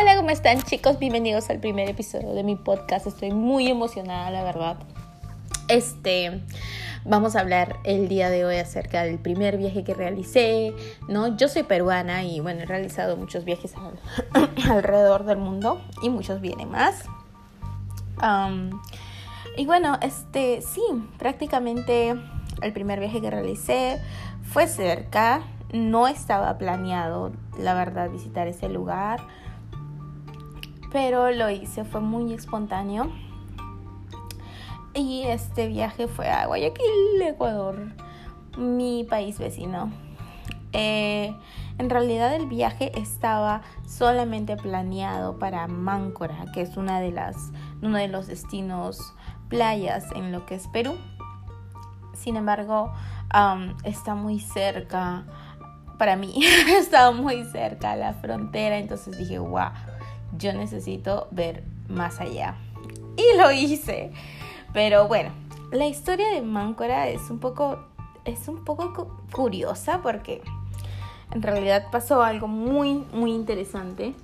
Hola, ¿cómo están chicos? Bienvenidos al primer episodio de mi podcast. Estoy muy emocionada, la verdad. Este, vamos a hablar el día de hoy acerca del primer viaje que realicé, ¿no? Yo soy peruana y bueno, he realizado muchos viajes alrededor del mundo y muchos vienen más. y bueno, este, sí, prácticamente el primer viaje que realicé fue cerca, no estaba planeado, la verdad, visitar ese lugar pero lo hice, fue muy espontáneo. Y este viaje fue a Guayaquil, Ecuador, mi país vecino. Eh, en realidad el viaje estaba solamente planeado para Máncora, que es una de las, uno de los destinos playas en lo que es Perú. Sin embargo, está muy cerca, para mí, estaba muy cerca a la frontera, entonces dije, wow yo necesito ver más allá. Y lo hice. Pero bueno, la historia de Máncora es un poco, es un poco curiosa porque en realidad pasó algo muy, muy interesante.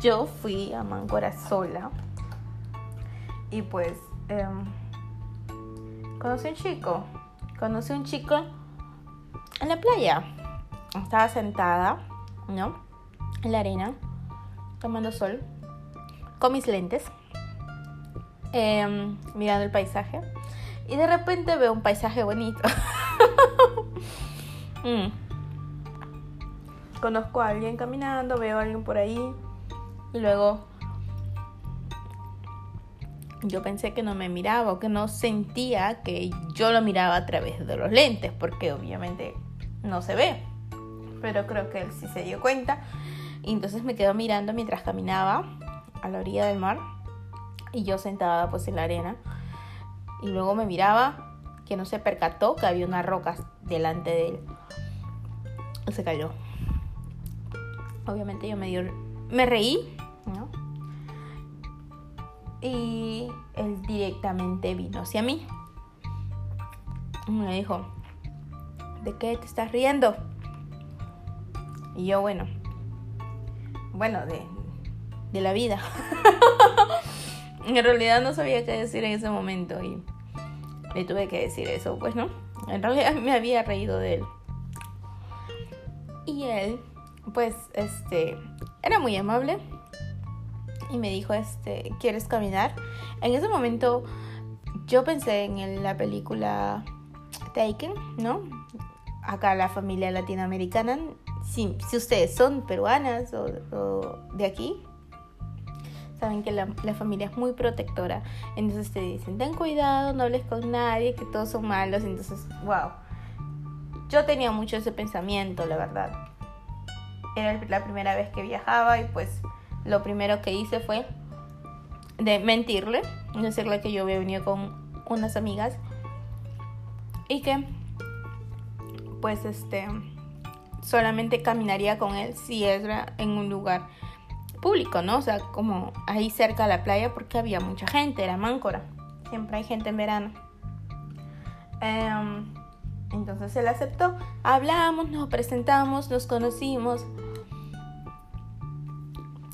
Yo fui a Máncora sola y pues em, conocí un chico. Conocí un chico en la playa. Estaba sentada, ¿no? En la arena tomando sol, con mis lentes, em, mirando el paisaje. Y de repente veo un paisaje bonito. Mm. Conozco a alguien caminando, veo a alguien por ahí. Y luego yo pensé que no me miraba o que no sentía que yo lo miraba a través de los lentes, porque obviamente no se ve. Pero creo que él sí se dio cuenta y entonces me quedó mirando mientras caminaba a la orilla del mar y yo sentada pues en la arena. Y luego me miraba que no se percató que había unas rocas delante de él. Y se cayó. Obviamente yo me dio, me reí, ¿no? Y él directamente vino hacia mí. Y me dijo, ¿de qué te estás riendo? Y yo, bueno, bueno, de, de la vida. en realidad no sabía qué decir en ese momento y le tuve que decir eso, pues no. En realidad me había reído de él. Y él, pues, este, era muy amable y me dijo, este, ¿quieres caminar? En ese momento yo pensé en la película Taken, ¿no? Acá la familia latinoamericana si, ustedes son peruanas o, de aquí, saben que la, familia es muy protectora. Entonces te dicen, ten cuidado, no hables con nadie, que todos son malos. Entonces, wow. Yo tenía mucho ese pensamiento, la verdad. Era la primera vez que viajaba y pues lo primero que hice fue de mentirle, decirle que yo había venido con unas amigas y que pues este solamente caminaría con él si era en un lugar público, ¿no? O sea, como ahí cerca de la playa porque había mucha gente, era Máncora. Siempre hay gente en verano. Em, entonces él aceptó. Hablamos, nos presentamos, nos conocimos.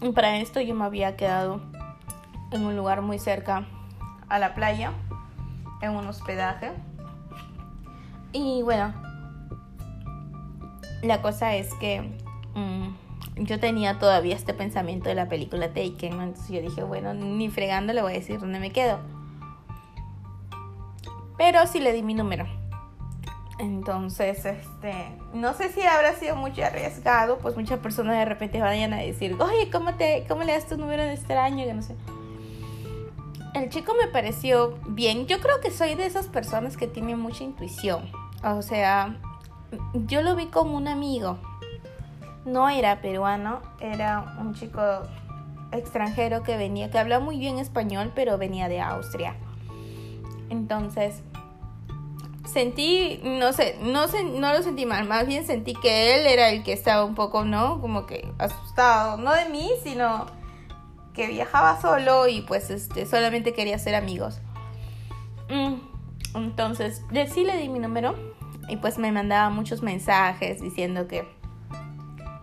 Y para esto yo me había quedado en un lugar muy cerca a la playa, en un hospedaje. Y bueno, la cosa es que mm, yo tenía todavía este pensamiento de la película Taken, entonces yo dije, bueno, ni fregando le voy a decir dónde me quedo. Pero sí le di mi número. Entonces, este, no sé si habrá sido mucho arriesgado, pues muchas personas de repente vayan a decir, oye, ¿cómo, te, cómo le das tu número de extraño? Sé. El chico me pareció bien. Yo creo que soy de esas personas que tienen mucha intuición. O sea, yo lo vi como un amigo. No era peruano, era un chico extranjero que venía, que habla muy bien español, pero venía de Austria. Entonces, sentí, no sé, no, no lo sentí mal, más bien sentí que él era el que estaba un poco, ¿no? Como que asustado, no de mí, sino que viajaba solo y pues este, solamente quería ser amigos. Mm, entonces, sí le di mi número y pues me mandaba muchos mensajes diciendo que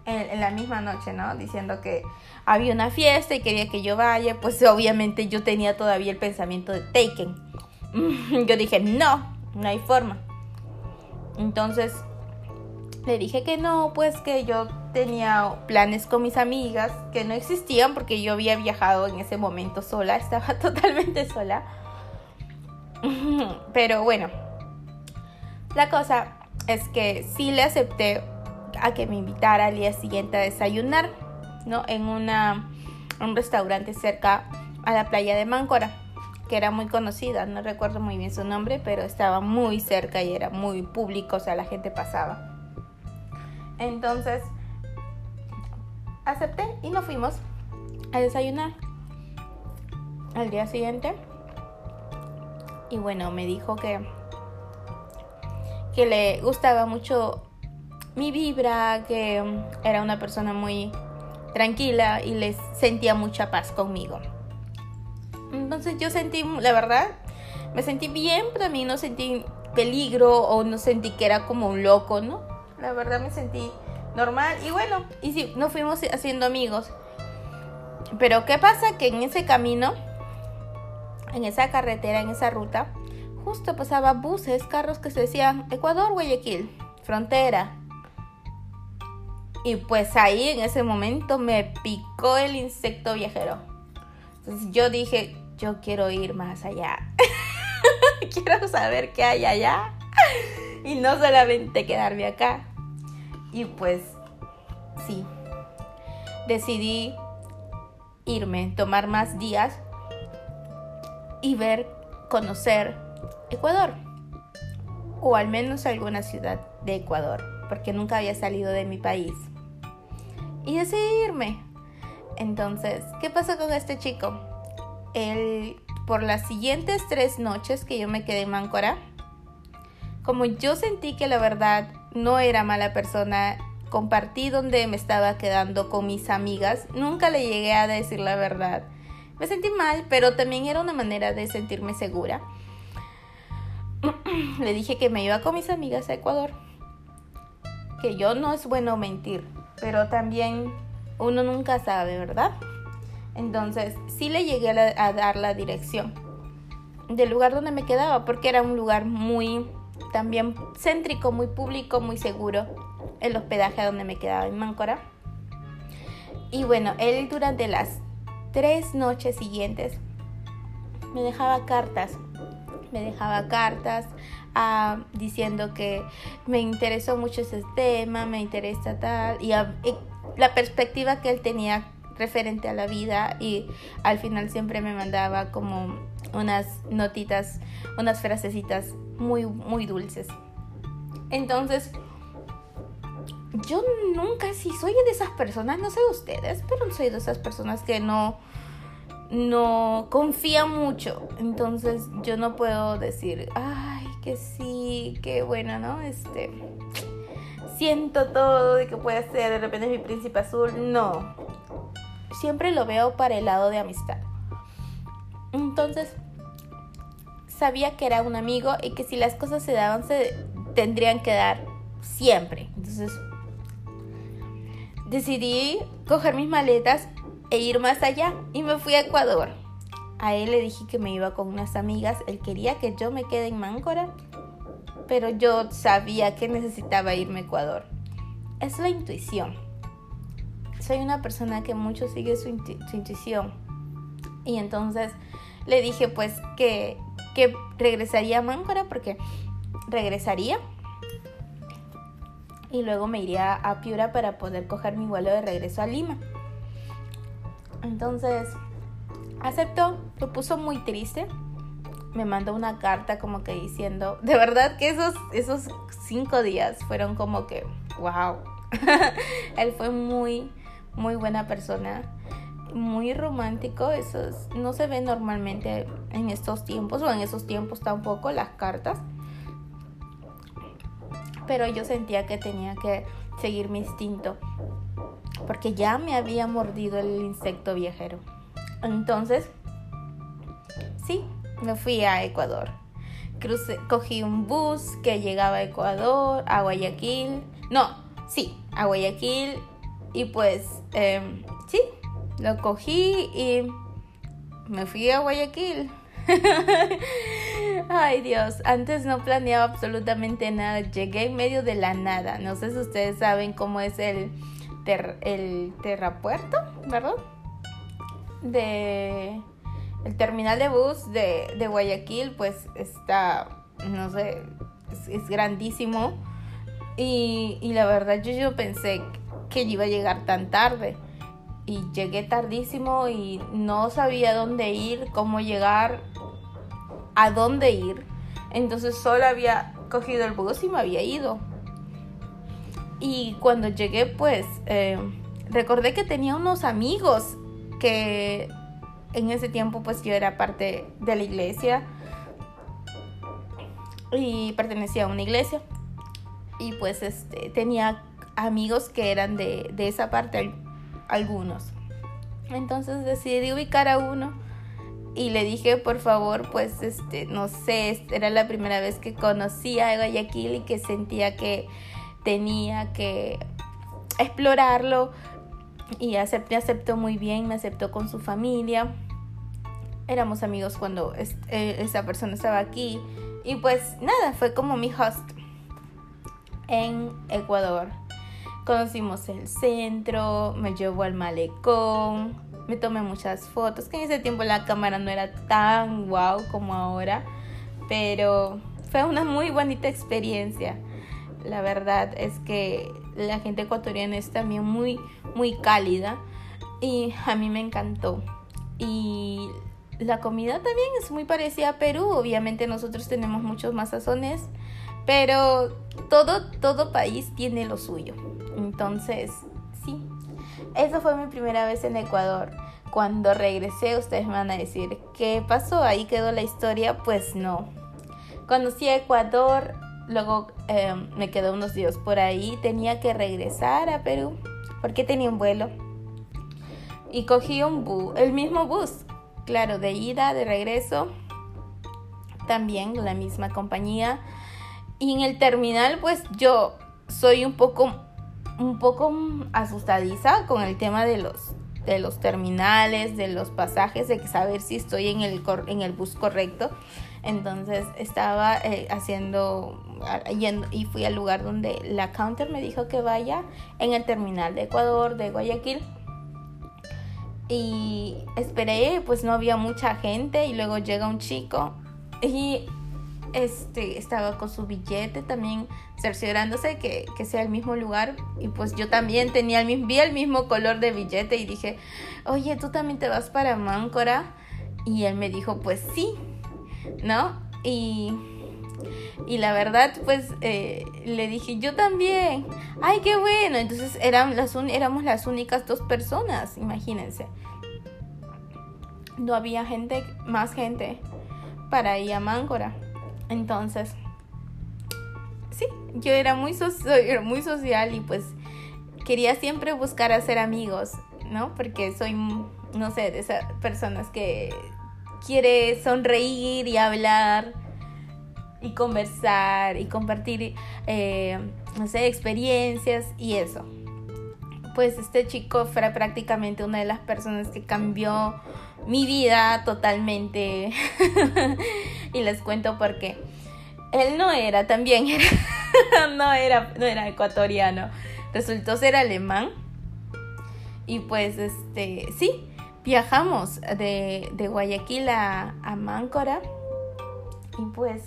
en, la misma noche, ¿no? Diciendo que había una fiesta y quería que yo vaya, pues obviamente yo tenía todavía el pensamiento de Taken. Yo dije, no, no hay forma. Entonces le dije que no, pues que yo tenía planes con mis amigas que no existían porque yo había viajado en ese momento sola, estaba totalmente sola. Pero bueno, la cosa es que sí le acepté a que me invitara al día siguiente a desayunar, ¿no? En una, un restaurante cerca a la playa de Máncora, que era muy conocida, no recuerdo muy bien su nombre, pero estaba muy cerca y era muy público, o sea, la gente pasaba. Entonces, acepté y nos fuimos a desayunar al día siguiente. Y bueno, me dijo que, que le gustaba mucho mi vibra, que era una persona muy tranquila y le sentía mucha paz conmigo. Entonces yo sentí, la verdad, me sentí bien, pero a mí no sentí peligro o no sentí que era como un loco, ¿no? La verdad me sentí normal y bueno, y sí, nos fuimos haciendo amigos. Pero ¿qué pasa? Que en ese camino, en esa carretera, en esa ruta, justo pasaba buses, carros que se decían Ecuador, Guayaquil, frontera, y pues ahí en ese momento me picó el insecto viajero. Entonces yo dije, yo quiero ir más allá. quiero saber qué hay allá. Y no solamente quedarme acá. Y pues sí, decidí irme, tomar más días y ver, conocer Ecuador. O al menos alguna ciudad de Ecuador, porque nunca había salido de mi país y decidí irme. Entonces, ¿qué pasó con este chico? Él, por las siguientes tres noches que yo me quedé en Máncora, como yo sentí que la verdad no era mala persona, compartí donde me estaba quedando con mis amigas, nunca le llegué a decir la verdad. Me sentí mal, pero también era una manera de sentirme segura. le dije que me iba con mis amigas a Ecuador, que yo no es bueno mentir, pero también uno nunca sabe, ¿verdad? Entonces, sí le llegué a, dar la dirección del lugar donde me quedaba, porque era un lugar muy, también céntrico, muy público, muy seguro, el hospedaje donde me quedaba en Máncora. Y bueno, él durante las tres noches siguientes me dejaba cartas, me dejaba cartas diciendo que me interesó mucho ese tema, me interesa tal, y, la perspectiva que él tenía referente a la vida y al final siempre me mandaba como unas notitas, unas frasecitas muy, muy dulces. Entonces, yo nunca, si soy de esas personas, no sé ustedes, pero soy de esas personas que no, no confía mucho. Entonces, yo no puedo decir, ay, que sí, que bueno, ¿no? Este, siento todo de que puede ser de repente mi príncipe azul. No, siempre lo veo para el lado de amistad. Entonces, sabía que era un amigo y que si las cosas se daban, se tendrían que dar siempre. Entonces, decidí coger mis maletas e ir más allá y me fui a Ecuador. A él le dije que me iba con unas amigas. Él quería que yo me quede en Máncora, pero yo sabía que necesitaba irme a Ecuador. Es la intuición. Soy una persona que mucho sigue su, intuición. Y entonces le dije pues que, que regresaría a Máncora porque regresaría y luego me iría a Piura para poder coger mi vuelo de regreso a Lima. Entonces aceptó, lo puso muy triste. Me mandó una carta como que diciendo, de verdad que esos, esos cinco días fueron como que, wow. Él fue muy, muy buena persona, muy romántico. Eso no se ve normalmente en estos tiempos, o en esos tiempos tampoco, las cartas. Pero yo sentía que tenía que seguir mi instinto, porque ya me había mordido el insecto viajero. Entonces, sí, me fui a Ecuador. Cogí un bus que llegaba a Ecuador, a Guayaquil. No, sí, a Guayaquil. Y pues, em, sí, lo cogí y me fui a Guayaquil. Ay Dios, antes no planeaba absolutamente nada, llegué en medio de la nada. No sé si ustedes saben cómo es el, el terrapuerto, ¿verdad? De el terminal de bus de, de Guayaquil, pues está, no sé, es, grandísimo. Y, y, la verdad yo, yo pensé que iba a llegar tan tarde. Y llegué tardísimo y no sabía dónde ir, cómo llegar, a dónde ir. Entonces solo había cogido el bus y me había ido. Y cuando llegué, pues eh, recordé que tenía unos amigos que en ese tiempo pues yo era parte de la iglesia. Y pertenecía a una iglesia. Y pues este tenía amigos que eran de, de esa parte algunos. Entonces decidí ubicar a uno y le dije por favor pues este no sé era la primera vez que conocía a Guayaquil y que sentía que tenía que explorarlo y acepté, aceptó muy bien, me aceptó con su familia. Éramos amigos cuando eh, esa persona estaba aquí y pues nada, fue como mi host en Ecuador. Conocimos el centro, me llevó al malecón, me tomé muchas fotos, que en ese tiempo la cámara no era tan wow como ahora, pero fue una muy bonita experiencia. La verdad es que la gente ecuatoriana es también muy, muy cálida y a mí me encantó. Y la comida también es muy parecida a Perú, obviamente nosotros tenemos muchos más pero todo, todo país tiene lo suyo. Entonces, sí, esa fue mi primera vez en Ecuador. Cuando regresé, ustedes me van a decir, ¿qué pasó? Ahí quedó la historia. Pues no. Conocí a Ecuador, luego em, me quedé unos días por ahí, tenía que regresar a Perú porque tenía un vuelo. Y cogí un bus, el mismo bus, claro, de ida, de regreso, también la misma compañía. Y en el terminal, pues yo soy un poco, un poco asustadiza con el tema de los, de los terminales, de los pasajes, de saber si estoy en el, en el bus correcto. Entonces estaba eh, haciendo yendo, y fui al lugar donde la counter me dijo que vaya en el terminal de Ecuador, de Guayaquil. Y esperé, pues no había mucha gente y luego llega un chico y este estaba con su billete también cerciorándose que, que, sea el mismo lugar y pues yo también tenía el mismo, vi el mismo color de billete y dije, oye, ¿tú también te vas para Máncora? Y él me dijo, pues sí, ¿no? Y, y la verdad, pues eh, le dije, yo también, ay, qué bueno. Entonces eran las éramos las únicas dos personas, imagínense. No había gente, más gente para ir a Máncora. Entonces, sí, yo era muy, muy social y pues quería siempre buscar hacer amigos, ¿no? Porque soy, no sé, de esas personas que quiere sonreír y hablar y conversar y compartir, eh, no sé, experiencias y eso. Pues este chico fue prácticamente una de las personas que cambió mi vida totalmente. y les cuento por qué. Él no era también, no, era, no era ecuatoriano. Resultó ser alemán. Y pues, este, sí, viajamos de, de Guayaquil a, a, Máncora y pues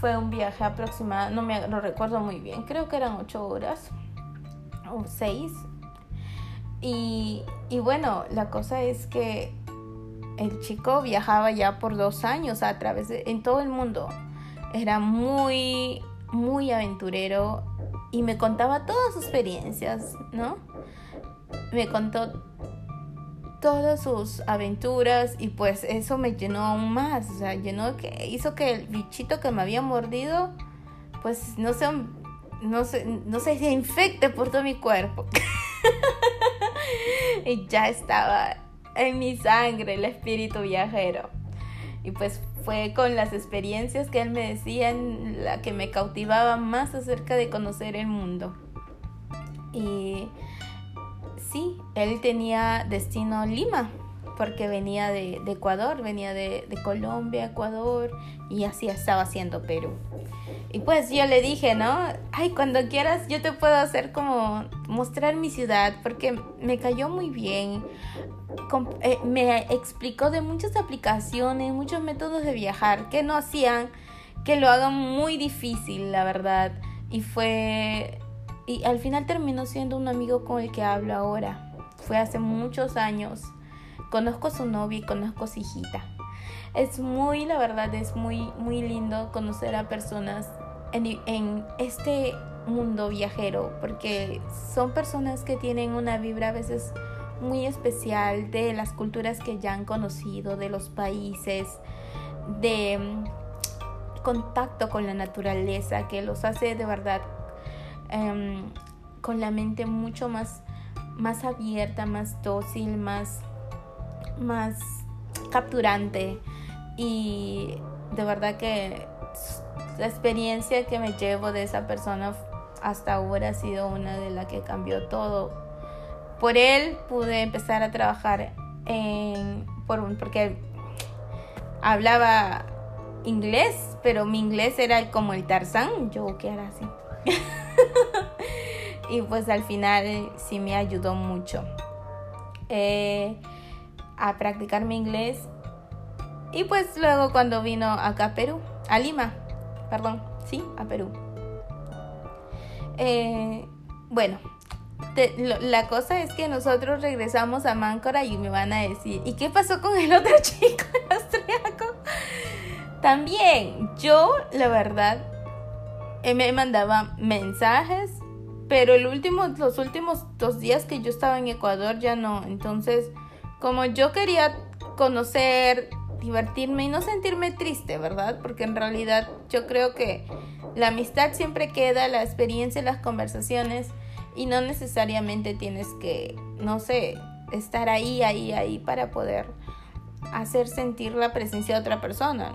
fue un viaje aproximado, no me lo recuerdo muy bien, creo que eran ocho horas o seis. Y, y bueno, la cosa es que el chico viajaba ya por dos años a través de en todo el mundo. Era muy, muy aventurero y me contaba todas sus experiencias, ¿no? Me contó todas sus aventuras y pues eso me llenó aún más, o sea, llenó que hizo que el bichito que me había mordido pues no se no se, no se infecte por todo mi cuerpo. y ya estaba en mi sangre el espíritu viajero. Y pues fue con las experiencias que él me decía la que me cautivaba más acerca de conocer el mundo. Y sí, él tenía destino Lima, porque venía de, Ecuador, venía de, de, Colombia, Ecuador, y así estaba haciendo Perú. Y pues yo le dije, ¿no? Ay, cuando quieras yo te puedo hacer como mostrar mi ciudad, porque me cayó muy bien. Eh, me explicó de muchas aplicaciones, muchos métodos de viajar que no hacían que lo hagan muy difícil, la verdad. Y fue... Y al final terminó siendo un amigo con el que hablo ahora. Fue hace muchos años Conozco su novia y conozco su hijita. Es muy, la verdad, es muy, muy lindo conocer a personas en, en este mundo viajero, porque son personas que tienen una vibra a veces muy especial de las culturas que ya han conocido, de los países, de mm, contacto con la naturaleza, que los hace de verdad em, con la mente mucho más, más abierta, más dócil, más más capturante y de verdad que la experiencia que me llevo de esa persona hasta ahora ha sido una de las que cambió todo. Por él pude empezar a trabajar en por, porque hablaba inglés, pero mi inglés era como el Tarzán, yo que era así. y pues al final sí me ayudó mucho. Eh, a practicar mi inglés. Y pues luego cuando vino acá a Perú, a Lima, perdón, sí, a Perú. Eh, bueno, la cosa es que nosotros regresamos a Máncora y me van a decir, ¿y qué pasó con el otro chico, el austriaco? También, yo, la verdad, eh, me mandaba mensajes, pero el los últimos dos días que yo estaba en Ecuador ya no, entonces como yo quería conocer, divertirme y no sentirme triste, ¿verdad? Porque en realidad yo creo que la amistad siempre queda, la experiencia, las conversaciones y no necesariamente tienes que, no sé, estar ahí, ahí, ahí para poder hacer sentir la presencia de otra persona.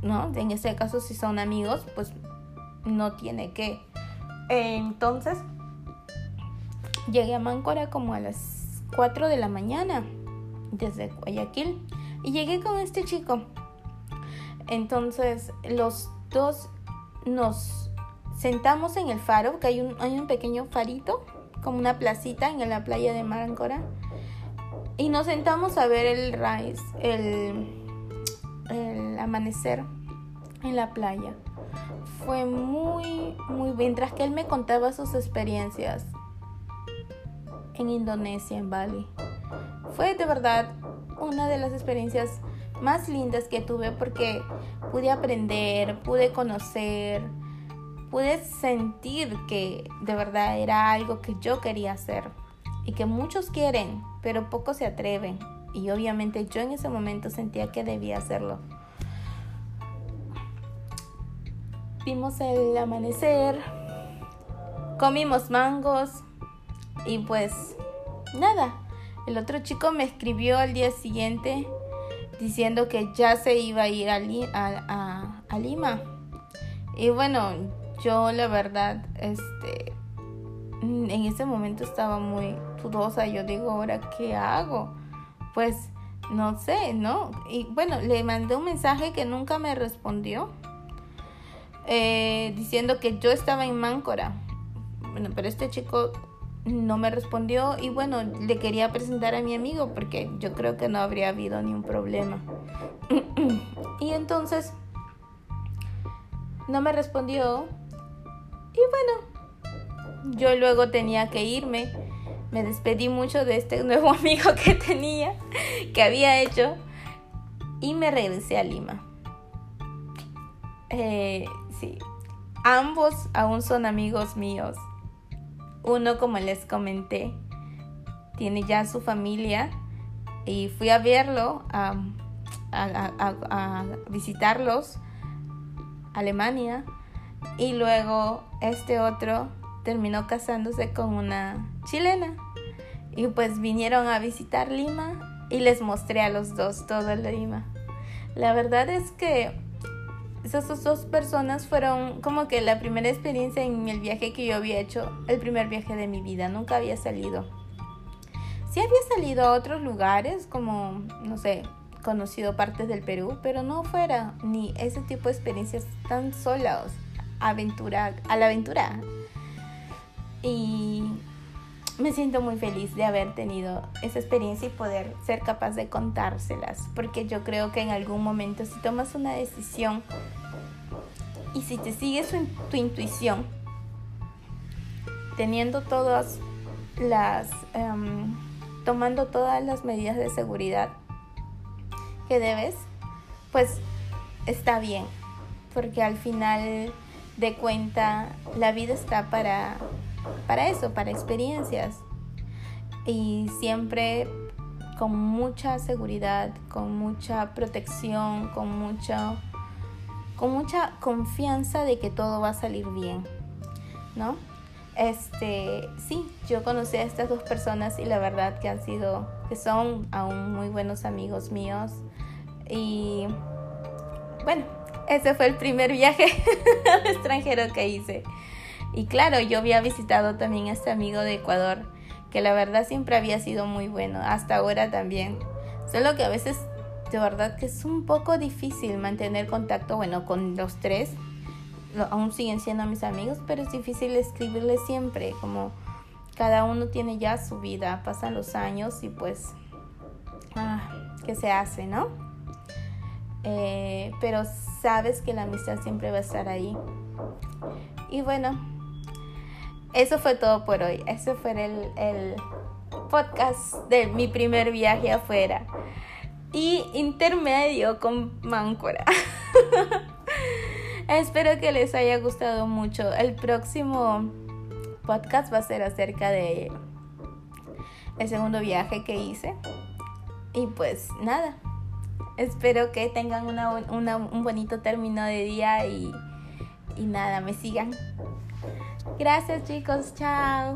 ¿No? En ese caso, si son amigos, pues no tiene que. Entonces, llegué a Máncora como a las 4 de la mañana desde Guayaquil y llegué con este chico. Entonces los dos nos sentamos en el faro, que hay un, hay un pequeño farito, como una placita en la playa de Marancora. Y nos sentamos a ver el rise, el, el amanecer en la playa. Fue muy, muy, mientras que él me contaba sus experiencias en Indonesia, en Bali. Fue de verdad una de las experiencias más lindas que tuve porque pude aprender, pude conocer, pude sentir que de verdad era algo que yo quería hacer y que muchos quieren, pero pocos se atreven. Y obviamente yo en ese momento sentía que debía hacerlo. Vimos el amanecer, comimos mangos, y pues nada, el otro chico me escribió al día siguiente diciendo que ya se iba a ir a, a, Lima. Y bueno, yo la verdad, este, en ese momento estaba muy dudosa. Yo digo, ahora, ¿qué hago? Pues no sé, ¿no? Y bueno, le mandé un mensaje que nunca me respondió. Eh, diciendo que yo estaba en Máncora. Bueno, pero este chico no me respondió y bueno, le quería presentar a mi amigo porque yo creo que no habría habido ni un problema. y entonces no me respondió y bueno, yo luego tenía que irme. Me despedí mucho de este nuevo amigo que tenía, que había hecho y me regresé a Lima. Eh, sí, ambos aún son amigos míos uno, como les comenté, tiene ya su familia y fui a verlo, a, visitarlos, Alemania, y luego este otro terminó casándose con una chilena. Y pues vinieron a visitar Lima y les mostré a los dos todo Lima. La verdad es que esas dos personas fueron como que la primera experiencia en el viaje que yo había hecho, el primer viaje de mi vida, nunca había salido. Sí había salido a otros lugares, como, no sé, conocido partes del Perú, pero no fuera ni ese tipo de experiencias tan solas, aventura, a la aventura. Y me siento muy feliz de haber tenido esa experiencia y poder ser capaz de contárselas, porque yo creo que en algún momento si tomas una decisión y si te sigues tu intuición, teniendo todas las, em, tomando todas las medidas de seguridad que debes, pues está bien, porque al final de cuenta la vida está para para eso, para experiencias. Y siempre con mucha seguridad, con mucha protección, con mucha, con mucha confianza de que todo va a salir bien, ¿no? Este, sí, yo conocí a estas dos personas y la verdad que han sido, que son aún muy buenos amigos míos. Y bueno, ese fue el primer viaje extranjero que hice. Y claro, yo había visitado también a este amigo de Ecuador, que la verdad siempre había sido muy bueno, hasta ahora también. Solo que a veces de verdad que es un poco difícil mantener contacto, bueno, con los tres. Aún siguen siendo mis amigos, pero es difícil escribirles siempre, como cada uno tiene ya su vida, pasan los años y pues, ah, ¿qué se hace, no? Eh, pero sabes que la amistad siempre va a estar ahí. Y bueno, eso fue todo por hoy. Ese fue el, podcast de mi primer viaje afuera. Y intermedio con Máncora. Espero que les haya gustado mucho. El próximo podcast va a ser acerca de el segundo viaje que hice. Y pues nada. Espero que tengan un bonito término de día y, y nada, me sigan. Gracias chicos, chao.